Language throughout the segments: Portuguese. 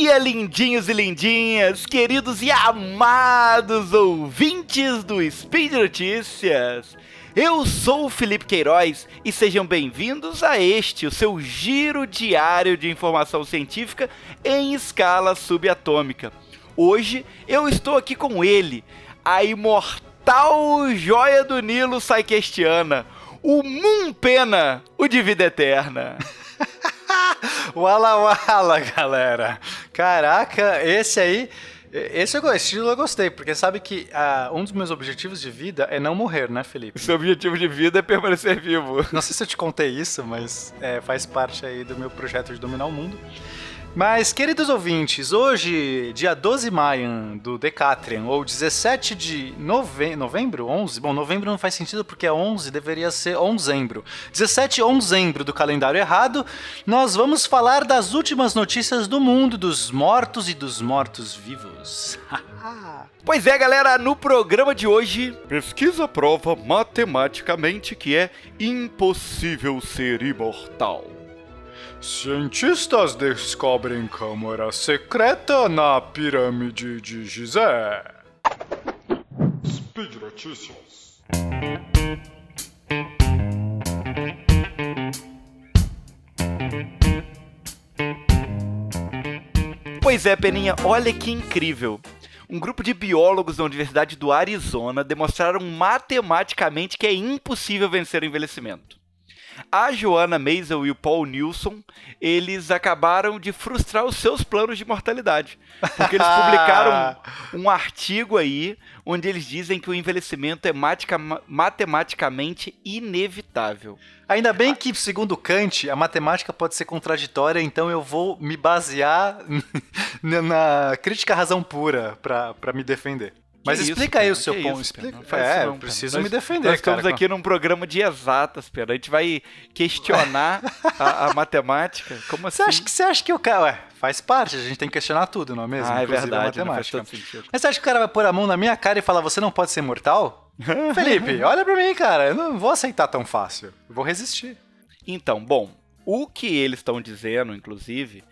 dia, lindinhos e lindinhas, queridos e amados ouvintes do Speed Notícias. Eu sou o Felipe Queiroz e sejam bem-vindos a este, o seu giro diário de informação científica em escala subatômica. Hoje eu estou aqui com ele, a imortal joia do Nilo Saikestiana, o Moon Pena, o de vida eterna. Wala Wala, galera. Caraca, esse aí. Esse estilo eu gostei, porque sabe que uh, um dos meus objetivos de vida é não morrer, né, Felipe? Seu objetivo de vida é permanecer vivo. Não sei se eu te contei isso, mas é, faz parte aí do meu projeto de dominar o mundo. Mas, queridos ouvintes, hoje, dia 12 de maio do Decatrian, ou 17 de nove... novembro, 11? Bom, novembro não faz sentido porque é 11, deveria ser onzembro. 17 onzembro do calendário errado, nós vamos falar das últimas notícias do mundo dos mortos e dos mortos-vivos. pois é, galera, no programa de hoje, pesquisa prova matematicamente que é impossível ser imortal. Cientistas descobrem câmara secreta na pirâmide de Gizé. Speed Notícias. Pois é, Peninha, olha que incrível. Um grupo de biólogos da Universidade do Arizona demonstraram matematicamente que é impossível vencer o envelhecimento. A Joana Maisel e o Paul Nilsson, eles acabaram de frustrar os seus planos de mortalidade. Porque eles publicaram um artigo aí onde eles dizem que o envelhecimento é matematicamente inevitável. Ainda bem que, segundo Kant, a matemática pode ser contraditória, então eu vou me basear na crítica razão pura para me defender. Mas que explica isso, aí o seu ponto. Isso, explica. é, não, preciso nós, me defender. Nós estamos cara, aqui num programa de exatas, Pedro. A gente vai questionar a, a, matemática. Como assim? Você acha, que, você acha que o cara. Ué, faz parte, a gente tem que questionar tudo, não é mesmo? Ah, é verdade. A matemática. Mas você acha que o cara vai pôr a mão na minha cara e falar: você não pode ser mortal? Felipe, olha pra mim, cara. Eu não vou aceitar tão fácil. Eu vou resistir. Então, bom, o que eles estão dizendo, inclusive,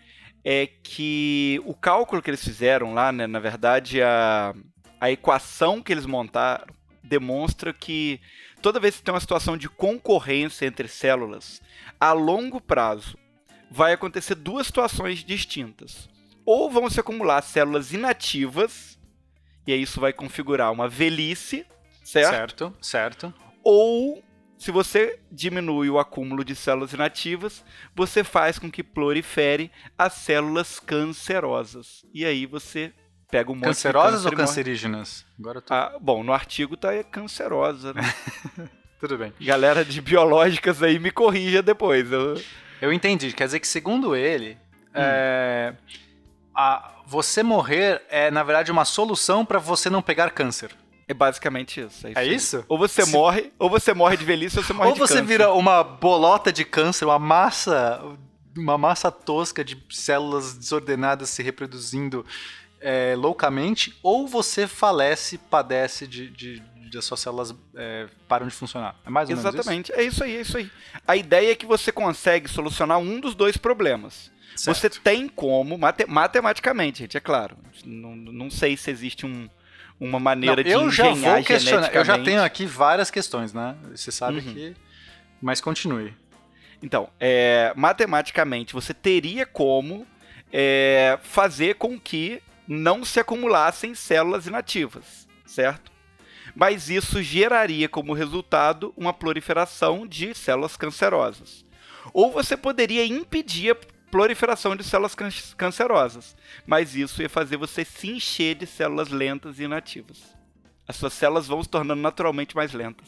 é que o cálculo que eles fizeram lá, né, na verdade, a a equação que eles montaram demonstra que toda vez que tem uma situação de concorrência entre células, a longo prazo vai acontecer duas situações distintas. Ou vão se acumular células inativas, e aí isso vai configurar uma velhice, certo? Certo, certo. Ou se você diminui o acúmulo de células inativas, você faz com que prolifere as células cancerosas. E aí você pega um monte Cancerosas ou cancerígenas? Agora tô... ah, bom, no artigo tá cancerosa, né? Tudo bem. Galera de biológicas aí me corrija depois. Eu, eu entendi. Quer dizer que, segundo ele, hum. é, a, você morrer é, na verdade, uma solução para você não pegar câncer. É basicamente isso. É isso? É isso? Ou você Se... morre, ou você morre de velhice, ou você morre ou de câncer. Ou você vira uma bolota de câncer, uma massa, uma massa tosca de células desordenadas se reproduzindo é, loucamente, ou você falece, padece de, de, de as suas células é, param de funcionar. É mais ou menos Exatamente, isso? é isso aí, é isso aí. A ideia é que você consegue solucionar um dos dois problemas. Certo. Você tem como, mate, matematicamente, gente, é claro. Não, não sei se existe um, uma maneira não, eu de já vou questionar. Eu já tenho aqui várias questões, né? Você sabe uhum. que. Mas continue. Então, é, matematicamente, você teria como é, fazer com que não se acumulassem células inativas, certo? Mas isso geraria como resultado uma proliferação de células cancerosas. Ou você poderia impedir a proliferação de células cancerosas, mas isso ia fazer você se encher de células lentas e inativas. As suas células vão se tornando naturalmente mais lentas.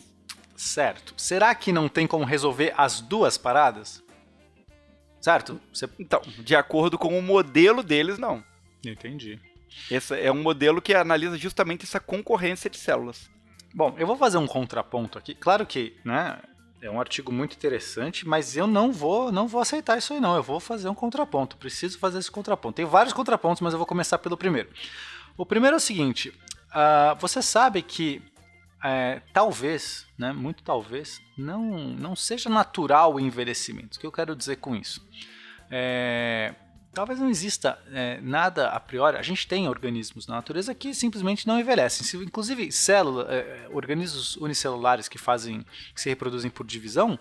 Certo. Será que não tem como resolver as duas paradas? Certo? Você... Então, de acordo com o modelo deles, não. Entendi. Esse é um modelo que analisa justamente essa concorrência de células. Bom, eu vou fazer um contraponto aqui. Claro que, né, é um artigo muito interessante, mas eu não vou, não vou aceitar isso aí não. Eu vou fazer um contraponto. Preciso fazer esse contraponto. Tem vários contrapontos, mas eu vou começar pelo primeiro. O primeiro é o seguinte: uh, você sabe que é, talvez, né, muito talvez, não, não seja natural o envelhecimento. O que eu quero dizer com isso? É, talvez não exista é, nada a priori. A gente tem organismos na natureza que simplesmente não envelhecem. Inclusive, células, é, organismos unicelulares que fazem, que se reproduzem por divisão,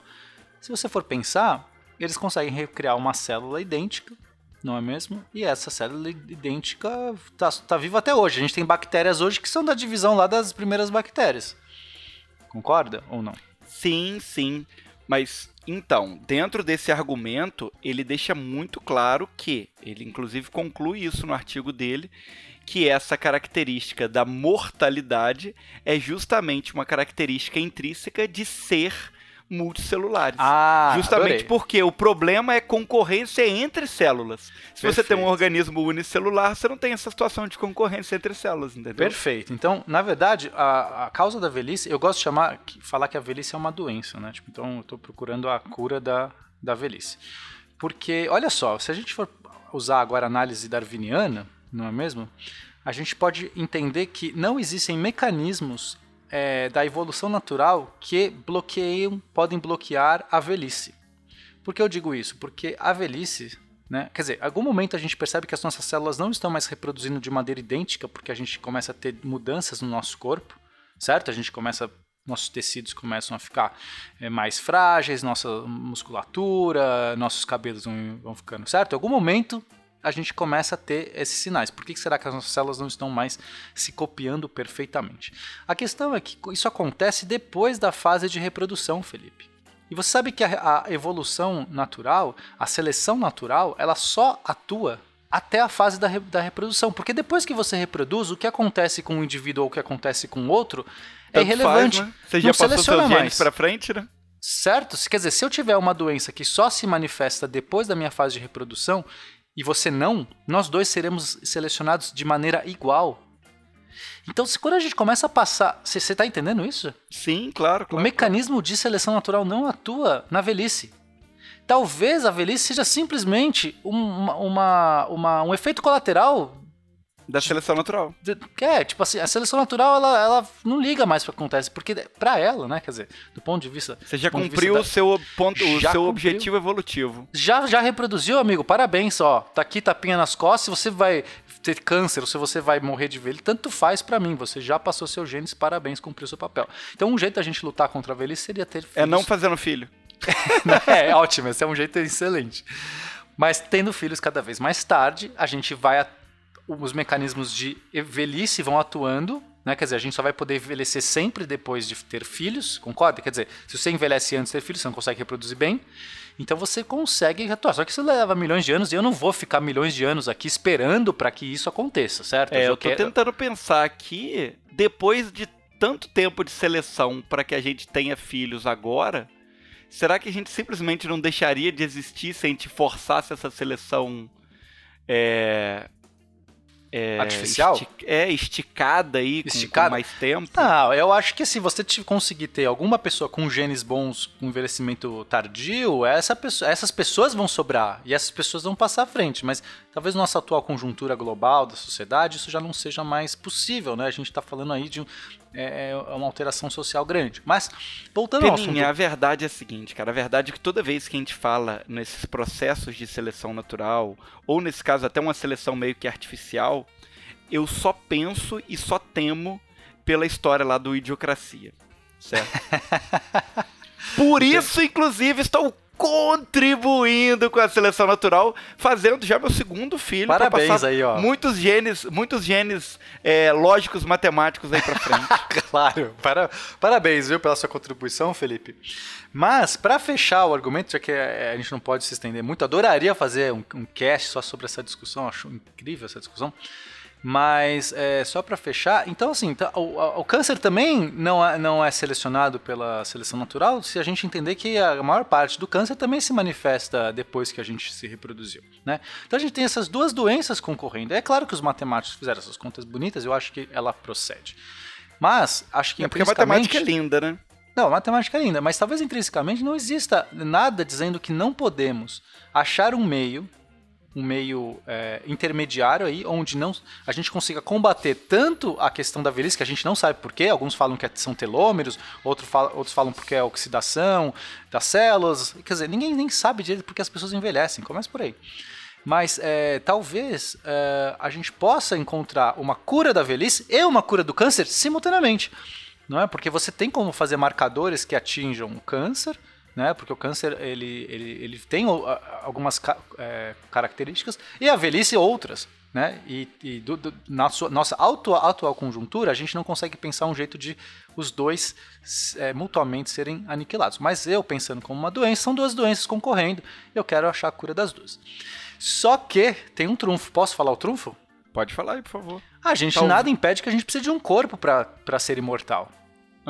se você for pensar, eles conseguem recriar uma célula idêntica, não é mesmo? E essa célula idêntica está tá viva até hoje. A gente tem bactérias hoje que são da divisão lá das primeiras bactérias. Concorda ou não? Sim, sim. Mas então, dentro desse argumento, ele deixa muito claro que, ele inclusive conclui isso no artigo dele, que essa característica da mortalidade é justamente uma característica intrínseca de ser multicelulares. Ah, Justamente adorei. porque o problema é concorrência entre células. Se você tem um Perfeito. organismo unicelular, você não tem essa situação de concorrência entre células, entendeu? Perfeito. Então, na verdade, a, a causa da velhice, eu gosto de chamar, falar que a velhice é uma doença, né? Tipo, então, eu estou procurando a cura da, da velhice. Porque, olha só, se a gente for usar agora a análise darwiniana, não é mesmo? A gente pode entender que não existem mecanismos é, da evolução natural que bloqueiam, podem bloquear a velhice. Por que eu digo isso? Porque a velhice, né? Quer dizer, em algum momento a gente percebe que as nossas células não estão mais reproduzindo de maneira idêntica, porque a gente começa a ter mudanças no nosso corpo, certo? A gente começa, nossos tecidos começam a ficar é, mais frágeis, nossa musculatura, nossos cabelos vão, vão ficando, certo? Em algum momento a gente começa a ter esses sinais. Por que será que as nossas células não estão mais se copiando perfeitamente? A questão é que isso acontece depois da fase de reprodução, Felipe. E você sabe que a, a evolução natural, a seleção natural, ela só atua até a fase da, re- da reprodução. Porque depois que você reproduz, o que acontece com um indivíduo ou o que acontece com o outro é Tanto irrelevante. Faz, né? Você Não já passou seleciona seus mais. genes pra frente, né? Certo? Quer dizer, se eu tiver uma doença que só se manifesta depois da minha fase de reprodução e você não, nós dois seremos selecionados de maneira igual. Então, se quando a gente começa a passar. Você está entendendo isso? Sim, claro, O claro. mecanismo de seleção natural não atua na velhice. Talvez a velhice seja simplesmente um- uma- uma- um efeito colateral. Da seleção natural. é, tipo assim, a seleção natural ela, ela não liga mais para o que acontece, porque pra ela, né, quer dizer, do ponto de vista. Você já cumpriu o seu, ponto, o Já seu cumpriu. objetivo evolutivo. Já, já reproduziu, amigo? Parabéns, ó. Tá aqui tapinha nas costas. Se você vai ter câncer ou se você vai morrer de velhice, tanto faz pra mim. Você já passou seus genes, parabéns, cumpriu seu papel. Então, um jeito da gente lutar contra a velhice seria ter filhos. É não fazendo filho. é ótimo, esse é um jeito excelente. Mas tendo filhos cada vez mais tarde, a gente vai. a- Os mecanismos de velhice vão atuando. Né? Quer dizer, a gente só vai poder envelhecer sempre depois de ter filhos, concorda? Quer dizer, se você envelhece antes de ter filhos, você não consegue reproduzir bem. Então você consegue atuar. Só que isso leva milhões de anos e eu não vou ficar milhões de anos aqui esperando para que isso aconteça, certo? É, já eu tô quero- tentando pensar aqui, depois de tanto tempo de seleção para que a gente tenha filhos agora, será que a gente simplesmente não deixaria de existir se a gente forçasse essa seleção é, é, Artificial? esti- é, esticada aí, com- Esticada? com mais tempo? Não, eu acho que se você te- conseguir ter alguma pessoa com genes bons, com envelhecimento tardio, essa pessoa- essas pessoas vão sobrar e essas pessoas vão passar à frente. Mas talvez nossa atual conjuntura global da sociedade, isso já não seja mais possível, né? A gente está falando aí de um- é, é uma alteração social grande. Mas, voltando ao assunto... Peninha, a verdade é a seguinte, cara. A verdade é que toda vez que a gente fala nesses processos de seleção natural, ou nesse caso até uma seleção meio que artificial, eu só penso e só temo pela história lá do Idiocracia. Certo? Por isso, inclusive, estou contribuindo com a seleção natural, fazendo já meu segundo filho Parabéns aí, ó. muitos genes, muitos genes é, lógicos matemáticos aí pra frente. Claro, para, parabéns, viu, pela sua contribuição, Felipe. Mas, para fechar o argumento, já que eh, a gente não pode se estender muito, adoraria fazer um, um cast só sobre essa discussão, acho incrível essa discussão. Mas, é, só para fechar, então, assim, tá, o, o câncer também não é, não é selecionado pela seleção natural se a gente entender que a maior parte do câncer também se manifesta depois que a gente se reproduziu, né? Então a gente tem essas duas doenças concorrendo. É claro que os matemáticos fizeram essas contas bonitas, eu acho que ela procede. Mas, acho que É porque a matemática é linda, né? não, a matemática é linda, mas talvez intrinsecamente não exista nada dizendo que não podemos achar um meio, um meio é, intermediário aí, onde não a gente consiga combater tanto a questão da velhice, que a gente não sabe porquê, alguns falam que são telômeros, outro fala- outros falam porque é oxidação das células, quer dizer, ninguém nem sabe direito porque as pessoas envelhecem, começa por aí. Mas é, talvez é, a gente possa encontrar uma cura da velhice e uma cura do câncer simultaneamente. Não é? Porque você tem como fazer marcadores que atinjam o câncer, né? Porque o câncer ele, ele, ele tem algumas é, características e a velhice outras. Né? E, e do, do, na sua, nossa atual, atual conjuntura, a gente não consegue pensar um jeito de os dois é, mutuamente serem aniquilados. Mas eu, pensando como uma doença, são duas doenças concorrendo, eu quero achar a cura das duas. Só que tem um trunfo. Posso falar o trunfo? Pode falar aí, por favor. A gente Talvez. nada impede que a gente precise de um corpo para ser imortal.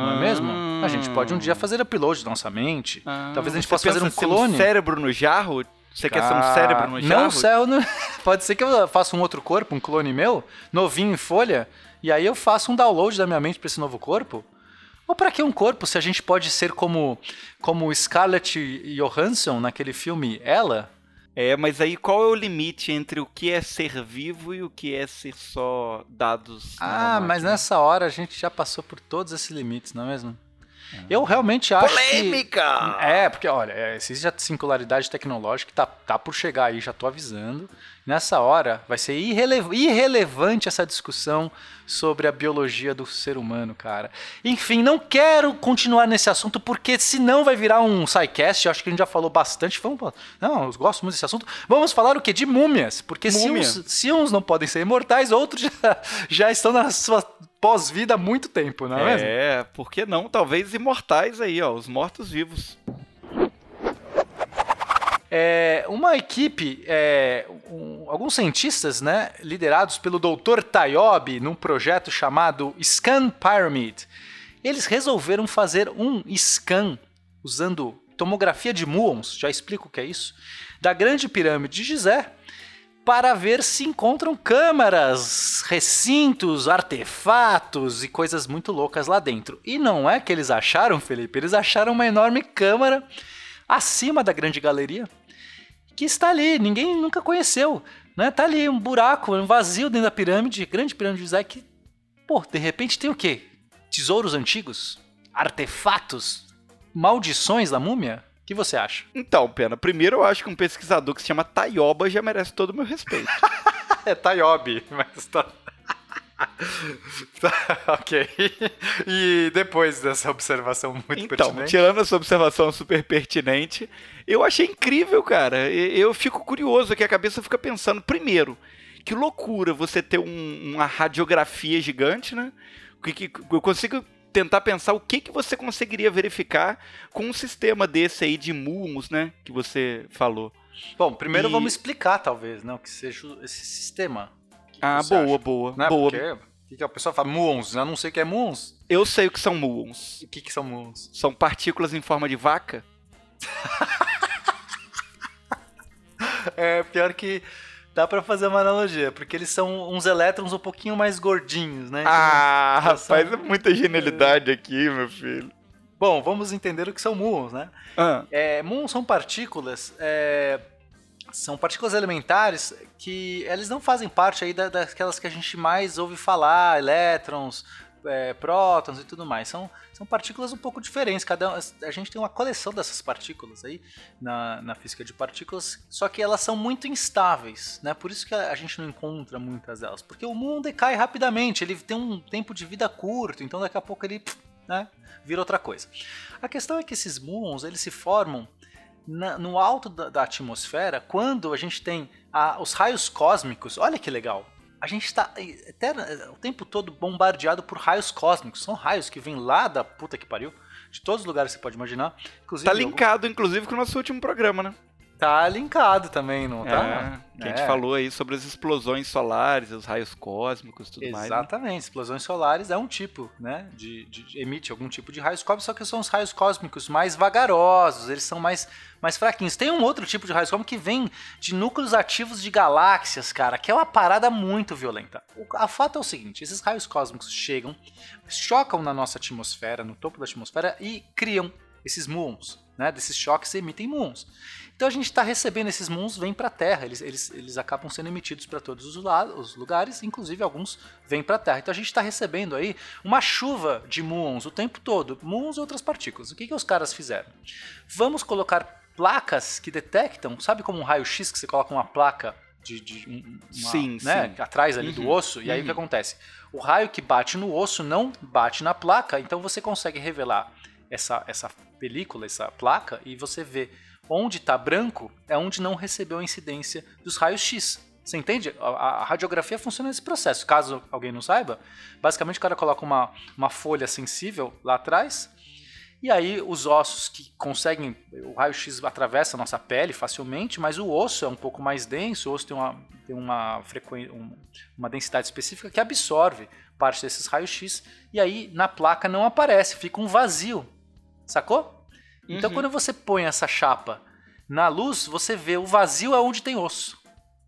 Não ah. é mesmo? A gente pode um dia fazer upload da nossa mente. Ah. Talvez a gente possa fazer um clone. Um cérebro no jarro? Você quer ser um cérebro no jarro? Não, céu, não... pode ser que eu faça um outro corpo, um clone meu, novinho em folha, e aí eu faço um download da minha mente para esse novo corpo. Ou para que um corpo se a gente pode ser como como Scarlett Johansson naquele filme Ela? É, mas aí qual é o limite entre o que é ser vivo e o que é ser só dados? Ah, mas nessa hora a gente já passou por todos esses limites, não é mesmo? Eu realmente acho Polêmica! Que, é, porque, olha, é, existe a singularidade tecnológica que tá, tá por chegar aí, já tô avisando. Nessa hora, vai ser irrele irrelevante essa discussão sobre a biologia do ser humano, cara. Enfim, não quero continuar nesse assunto, porque senão vai virar um sidecast, acho que a gente já falou bastante. Vamos, não, eu gosto muito desse assunto. Vamos falar o quê? De múmias. Porque se uns, se uns, não podem ser imortais, outros já, já estão na sua pós-vida há muito tempo, não é, é mesmo? É, por que não? Talvez imortais aí, ó, os mortos-vivos. É, uma equipe, é, um, alguns cientistas, né, liderados pelo Dr. Tayobi, num projeto chamado Scan Pyramid, eles resolveram fazer um scan usando tomografia de muons, já explico o que é isso, da Grande Pirâmide de Gizé, para ver se encontram câmaras, recintos, artefatos e coisas muito loucas lá dentro. E não é que eles acharam, Felipe, eles acharam uma enorme câmara acima da grande galeria que está ali, ninguém nunca conheceu. Né? Tá ali um buraco, um vazio dentro da pirâmide, grande pirâmide de Gizé que, pô, de repente tem o quê? Tesouros antigos? Artefatos? Maldições da múmia? Que você acha? Então, Pena, primeiro eu acho que um pesquisador que se chama Tayoba já merece todo o meu respeito. é Tayobi, mas tá... ok. E depois dessa observação muito então, pertinente. Tirando essa observação super pertinente, eu achei incrível, cara. Eu fico curioso que a cabeça fica pensando, primeiro, que loucura você ter um, uma radiografia gigante, né? Que, que eu consigo tentar pensar o que, que você conseguiria verificar com um sistema desse aí de muons, né? Que você falou. Bom, primeiro e... vamos explicar, talvez, né? O que seja esse sistema. Que ah, boa, acha? boa, né? boa. Porque, que a pessoa fala muons, eu não sei o que é muons. Eu sei o que são muons. O que, que são muons? São partículas em forma de vaca. é, pior que Dá para fazer uma analogia, porque eles são uns elétrons um pouquinho mais gordinhos, né? ah, rapaz, é muita genialidade aqui, meu filho. Bom, vamos entender o que são muons, né? Ah. É, muons são partículas, é, são partículas elementares que eles não fazem parte aí daquelas que a gente mais ouve falar, elétrons, é, prótons e tudo mais. São, são partículas um pouco diferentes. Cada a gente tem uma coleção dessas partículas aí na, na física de partículas, só que elas são muito instáveis, né? Por isso que a, gente não encontra muitas delas, porque o mundo decai rapidamente. Ele tem um tempo de vida curto, então daqui a pouco ele, né, vira outra coisa. A questão é que esses muons eles se formam na, no alto da, da, atmosfera quando a gente tem a, os raios cósmicos. Olha que legal! A gente está o tempo todo bombardeado por raios cósmicos. São raios que vêm lá da puta que pariu, de todos os lugares que você pode imaginar. Inclusive, tá linkado, inclusive, com o nosso último programa, né? Tá linkado também, não tá? É, que a gente é. falou aí sobre as explosões solares, os raios cósmicos tudo Exatamente. mais. Né? Exatamente, explosões solares é um tipo, né? De, de, emite algum tipo de raios cósmicos, só que são os raios cósmicos mais vagarosos, eles são mais, mais fraquinhos. Tem um outro tipo de raios cósmicos que vem de núcleos ativos de galáxias, cara, que é uma parada muito violenta. O a fato é o seguinte: esses raios cósmicos chegam, chocam na nossa atmosfera, no topo da atmosfera, e criam esses muons. Né, desses choques emitem muons. Então a gente está recebendo esses moons, vêm para a Terra, eles, eles, eles acabam sendo emitidos para todos os, os, lugares, inclusive alguns vêm para a Terra. Então a gente está recebendo aí uma chuva de muons o tempo todo, muons e outras partículas. O que, que os caras fizeram? Vamos colocar placas que detectam, sabe como um raio-x que você coloca uma placa de, de uma, sim, né, sim. atrás ali do Uhum, osso, e aí o que uhum. acontece? O raio que bate no osso não bate na placa, então você consegue revelar essa, essa película, essa placa, e você vê onde está branco é onde não recebeu a incidência dos raios X. Você entende? A, radiografia funciona nesse processo. Caso alguém não saiba, basicamente o cara coloca uma, uma folha sensível lá atrás, e aí os ossos que conseguem, o raio-x atravessa a nossa pele facilmente, mas o osso é um pouco mais denso, o osso tem uma, tem uma, um- uma densidade específica que absorve parte desses raios-x, e aí na placa não aparece, fica um vazio, sacou? Então Uhum. quando você põe essa chapa na luz, você vê o vazio é onde tem osso.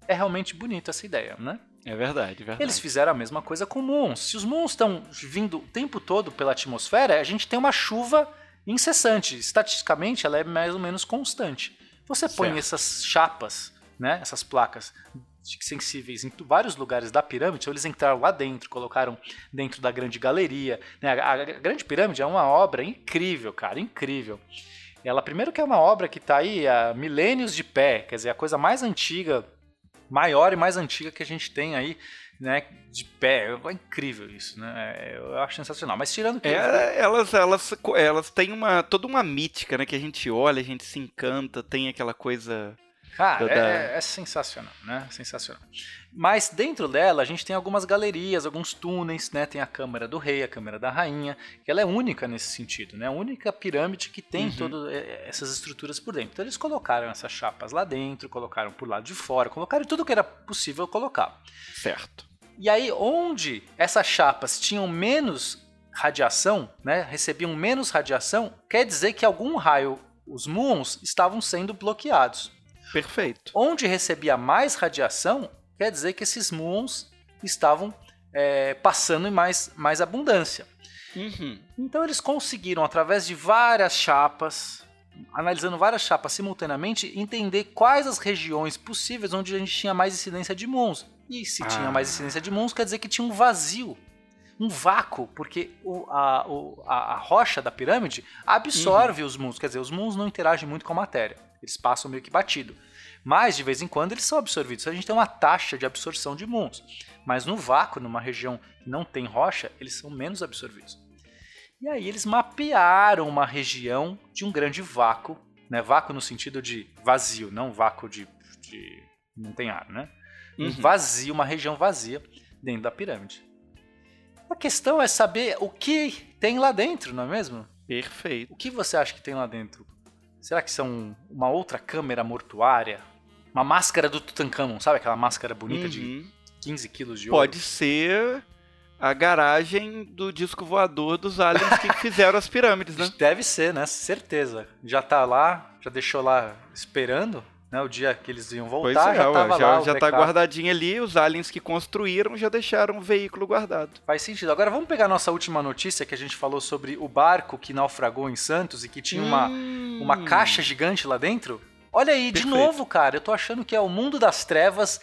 É realmente bonito essa ideia, né? É verdade, é verdade. Eles fizeram a mesma coisa com moons. Se os moons estão vindo o tempo todo pela atmosfera, a gente tem uma chuva incessante. Estatisticamente, ela é mais ou menos constante. Você põe Certo. essas chapas, né, essas placas sensíveis em vários lugares da pirâmide, então eles entraram lá dentro, colocaram dentro da grande galeria. né? A, a grande pirâmide é uma obra incrível, cara, incrível. Ela, primeiro que é uma obra que está aí há milênios de pé, quer dizer, a coisa mais antiga, maior e mais antiga que a gente tem aí, né, de pé. É incrível isso, né? É, Eu acho sensacional. Mas tirando que É, elas, elas, elas têm uma, toda uma mítica, né? Que a gente olha, a gente se encanta, tem aquela coisa. Cara, da- é, é sensacional, né? Sensacional. Mas dentro dela a gente tem algumas galerias, alguns túneis, né? Tem a Câmara do Rei, a Câmara da Rainha, que ela é única nesse sentido, né? A única pirâmide que tem Uhum. todas essas estruturas por dentro. Então eles colocaram essas chapas lá dentro, colocaram por lado de fora, colocaram tudo que era possível colocar. Certo. E aí, onde essas chapas tinham menos radiação, né, recebiam menos radiação, quer dizer que algum raio, os muons, estavam sendo bloqueados. Perfeito. Onde recebia mais radiação, quer dizer que esses muons estavam é, passando em mais, mais abundância. Uhum. Então eles conseguiram, através de várias chapas, analisando várias chapas simultaneamente, entender quais as regiões possíveis onde a gente tinha mais incidência de muons. E se tinha Ah. mais incidência de muons, quer dizer que tinha um vazio, um vácuo, porque o- a, o- a- a rocha da pirâmide absorve os muons, quer dizer, os muons não interagem muito com a matéria, eles passam meio que batido. Mas, de vez em quando, eles são absorvidos. A gente tem uma taxa de absorção de muons. Mas no vácuo, numa região que não tem rocha, eles são menos absorvidos. E aí eles mapearam uma região de um grande vácuo, né? Vácuo no sentido de vazio, não vácuo de, de não tem ar, né? Um Uhum. vazio, uma região vazia dentro da pirâmide. A questão é saber o que tem lá dentro, não é mesmo? Perfeito. O que você acha que tem lá dentro? Será que são uma outra câmera mortuária? Uma máscara do Tutankhamon, sabe aquela máscara bonita de Uhum. 15 quilos de ouro? Pode ser a garagem do disco voador dos aliens que fizeram as pirâmides, né? Deve ser, né? Certeza. Já tá lá, já deixou lá esperando, né? O dia que eles iam voltar, é, já ué, tava já, lá. o já tá backup. guardadinho ali, os aliens que construíram já deixaram o veículo guardado. Faz sentido. Agora vamos pegar a nossa última notícia que a gente falou sobre o barco que naufragou em Santos e que tinha uma, Hum. uma caixa gigante lá dentro. Olha aí, de Perfeito. novo, cara. Eu tô achando que é o mundo das trevas,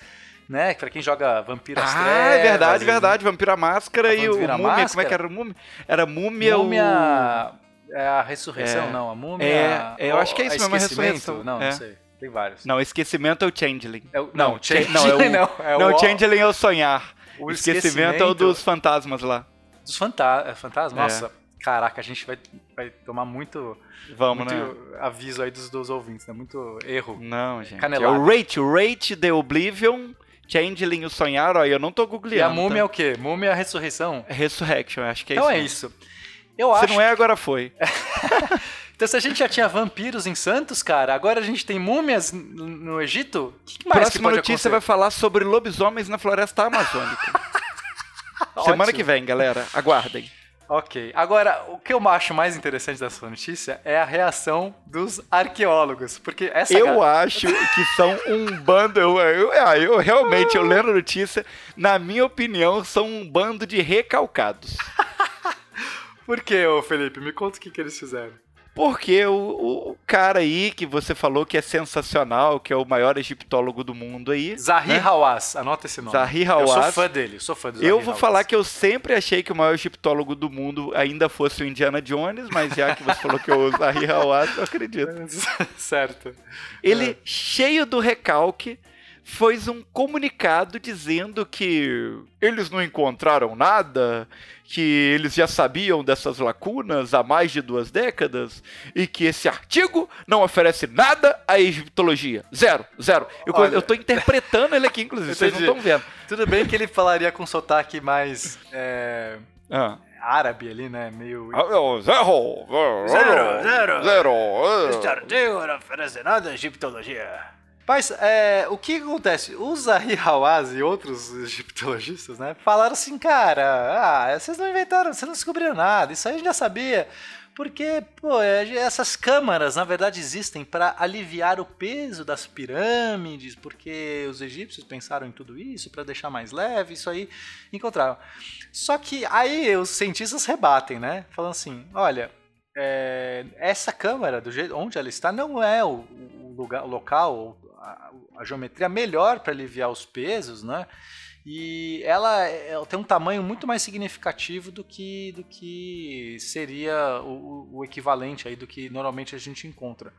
né? Pra quem joga Vampiro às Ah, Trevas. é verdade, e- verdade. Vampira Máscara e o Vampira Múmia. Como é Máscara? que era o Múmia? Era Múmia, o... Múmia. É a ressurreição, É. não. A múmia. É, é, eu acho que é isso mesmo, a ressurreição. Não, É. não sei. Tem vários. Não, esquecimento é o Changeling. É o- Não, não, Cha- Changeling não, é o- não. É não, o, o Changeling é o sonhar. o O esquecimento é o dos fantasmas lá. dos fanta fantasmas. É. Nossa, caraca, a gente vai, vai tomar muito, Vamos, muito né? aviso aí dos, dos ouvintes, né? Muito erro. Não, gente. É o Rate, o Rate The Oblivion, Changeling o sonhar, ó, eu não tô E googleando. a múmia é tá? o quê? Múmia é a ressurreição? Resurrection, acho que é então isso. é mesmo. isso. Eu Se acho. não é, agora foi. Então, se a gente já tinha vampiros em Santos, cara, agora a gente tem múmias no Egito? O que mais que Próxima pode notícia vai acontecer? falar sobre lobisomens na floresta amazônica. Semana que vem, galera. Aguardem. Ok. Agora, o que eu acho mais interessante dessa notícia é a reação dos arqueólogos. Porque essa Eu acho que são um bando. Eu, eu, ah, eu realmente, eu lendo a notícia, na minha opinião, são um bando de recalcados. Por que, ô Felipe? Me conta o que, que eles fizeram. Porque o, o, cara aí que você falou que é sensacional, que é o maior egiptólogo do mundo aí. Zahi né? Hawass, anota esse nome. Zahi Hawass. Eu sou fã dele, sou fã do Eu vou Hawass. falar que eu sempre achei que o maior egiptólogo do mundo ainda fosse o Indiana Jones, mas já que você falou que é o Zahi Hawass, eu acredito. certo. Ele, é. cheio do recalque, fez um comunicado dizendo que eles não encontraram nada, que eles já sabiam dessas lacunas há mais de duas décadas e que esse artigo não oferece nada à egiptologia. Zero, zero. Eu, Olha, eu tô interpretando ele aqui, inclusive, vocês não estão vendo. Tudo bem que ele falaria com sotaque mais. É... Ah árabe ali, né? Meio. Ah, zero! Zero! Zero! Zero! zero. Este artigo não oferece nada à egiptologia. Mas é, o que acontece? Os Zahi Hawass e outros egiptologistas, né, falaram assim, cara, ah, vocês não inventaram, vocês não descobriram nada, isso aí a gente já sabia. Porque, pô, é, essas câmaras, na verdade, existem para aliviar o peso das pirâmides, porque os egípcios pensaram em tudo isso para deixar mais leve, isso aí encontraram. Só que aí os cientistas rebatem, né? Falando assim, olha, é, essa câmara, do jeito onde ela está, não é o, o lugar, o local, a, a geometria melhor para aliviar os pesos, né? E ela, ela, tem um tamanho muito mais significativo do que, do que seria o, o equivalente aí do que normalmente a gente encontra.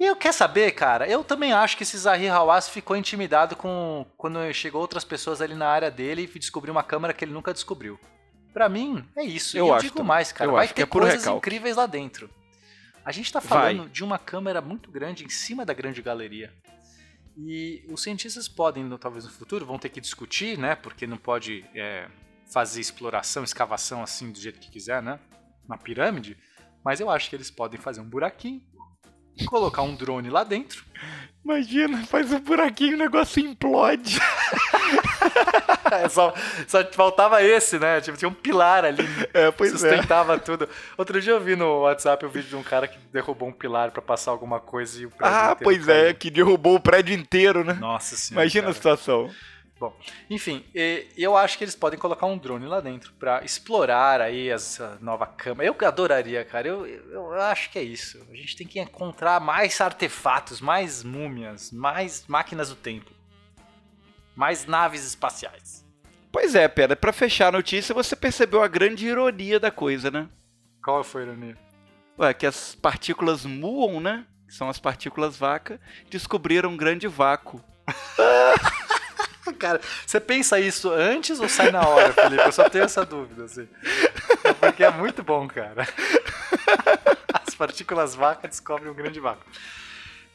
E eu quer saber, cara? Eu também acho que esse Zahir Hawass ficou intimidado com quando chegou outras pessoas ali na área dele e descobriu uma câmera que ele nunca descobriu. Para mim, é isso. Eu, eu digo mais, cara. Vai ter é coisas incríveis lá dentro. A gente está falando Vai. de uma câmera muito grande em cima da grande galeria. E os cientistas podem, talvez no futuro, vão ter que discutir, né? Porque não pode é, fazer exploração, escavação assim do jeito que quiser, né? Na pirâmide. Mas eu acho que eles podem fazer um buraquinho, colocar um drone lá dentro. Imagina, faz um buraquinho e o negócio implode. é, só, só faltava esse, né? Tipo, tinha um pilar ali. É, pois sustentava é. tudo. Outro dia eu vi no WhatsApp o um vídeo de um cara que derrubou um pilar para passar alguma coisa e o prédio Ah, pois é, caiu. é, que derrubou o prédio inteiro, né? Nossa senhora. Imagina cara. a situação. Bom, enfim, eu acho que eles podem colocar um drone lá dentro para explorar aí essa nova cama. Eu adoraria, cara. Eu, eu acho que é isso. A gente tem que encontrar mais artefatos, mais múmias, mais máquinas do tempo, mais naves espaciais. Pois é, Pedra, para fechar a notícia, você percebeu a grande ironia da coisa, né? Qual foi a ironia? Ué, que as partículas muon, né? Que são as partículas vaca, descobriram um grande vácuo. Cara, você pensa isso antes ou sai na hora, Felipe? Eu só tenho essa dúvida, assim. Porque é muito bom, cara. As partículas vaca descobrem um grande vácuo.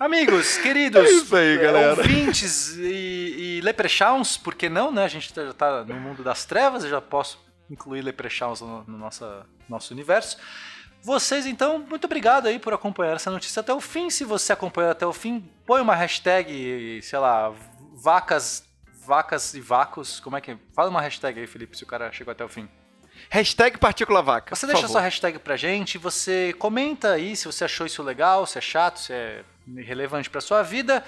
Amigos, queridos, é isso aí, galera. ouvintes e, e leprechauns, por que não, né? A gente já tá no mundo das trevas, eu já posso incluir leprechauns no, no nosso, nosso universo. Vocês, então, muito obrigado aí por acompanhar essa notícia até o fim. Se você acompanhou até o fim, põe uma hashtag, sei lá, vacas vacas e vácuos. Como é que. Fala uma hashtag aí, Felipe, se o cara chegou até o fim. Hashtag partícula vaca. Você deixa sua hashtag pra gente, você comenta aí se você achou isso legal, se é chato, se é relevante pra sua vida.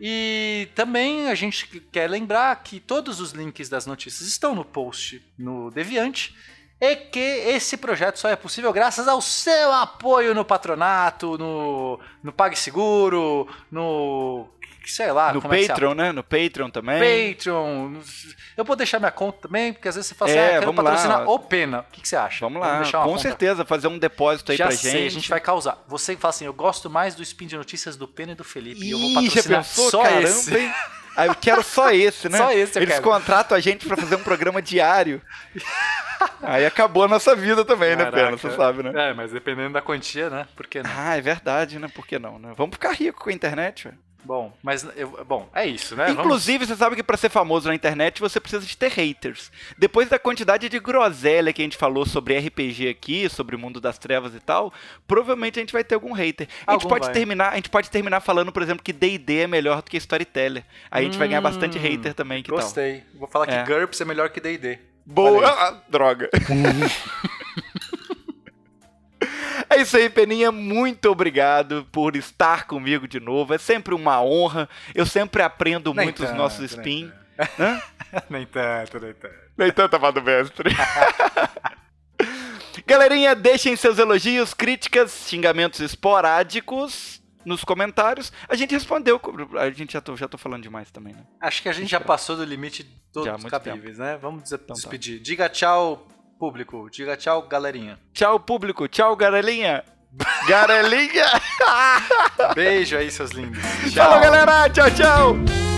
E também a gente quer lembrar que todos os links das notícias estão no post no Deviante e que esse projeto só é possível graças ao seu apoio no patronato, no, no PagSeguro, no sei lá. No é Patreon, é né? No Patreon também. Patreon. Eu vou deixar minha conta também, porque às vezes você fala assim, é, ah, quero patrocinar lá. o Pena. O que, que você acha? Vamos lá, com conta. certeza, fazer um depósito aí já pra sei, gente. a gente vai causar. Você fala assim, eu gosto mais do Spin de Notícias do Pena e do Felipe. Ih, e eu vou patrocinar pensou, só caramba, esse. Hein? Ah, eu quero só esse, né? Só esse eu Eles quero. contratam a gente para fazer um programa diário. Aí acabou a nossa vida também, Caraca. né, Pena? Você sabe, né? É, mas dependendo da quantia, né? Por que não? Ah, é verdade, né? Por que não, né? Vamos ficar rico com a internet, velho. Bom, mas eu, bom, é isso, né? Inclusive, Vamos... você sabe que para ser famoso na internet você precisa de ter haters. Depois da quantidade de groselha que a gente falou sobre RPG aqui, sobre o mundo das trevas e tal, provavelmente a gente vai ter algum hater. A gente pode terminar, a gente pode terminar falando, por exemplo, que D&D é melhor do que Storyteller. Aí a gente hum, vai ganhar bastante hum, hater também, que Gostei. Tal? Vou falar que é. GURPS é melhor que D&D. Boa, ah, droga. É isso aí, Peninha. Muito obrigado por estar comigo de novo. É sempre uma honra. Eu sempre aprendo nem muito tanto, os nossos spin. Nem tanto, nem tanto. Nem tanto, amado mestre. Galerinha, deixem seus elogios, críticas, xingamentos esporádicos nos comentários. A gente respondeu. A gente já tô, já tô falando demais também, né? Acho que a gente já passou do limite de todos Já, os muito cabíveis, né? Vamos des- Então tá. despedir. Diga tchau, público. Diga tchau, galerinha. Tchau, público. Tchau, garelinha. Garelinha. Beijo aí, seus lindos. Falou, galera. Tchau, tchau.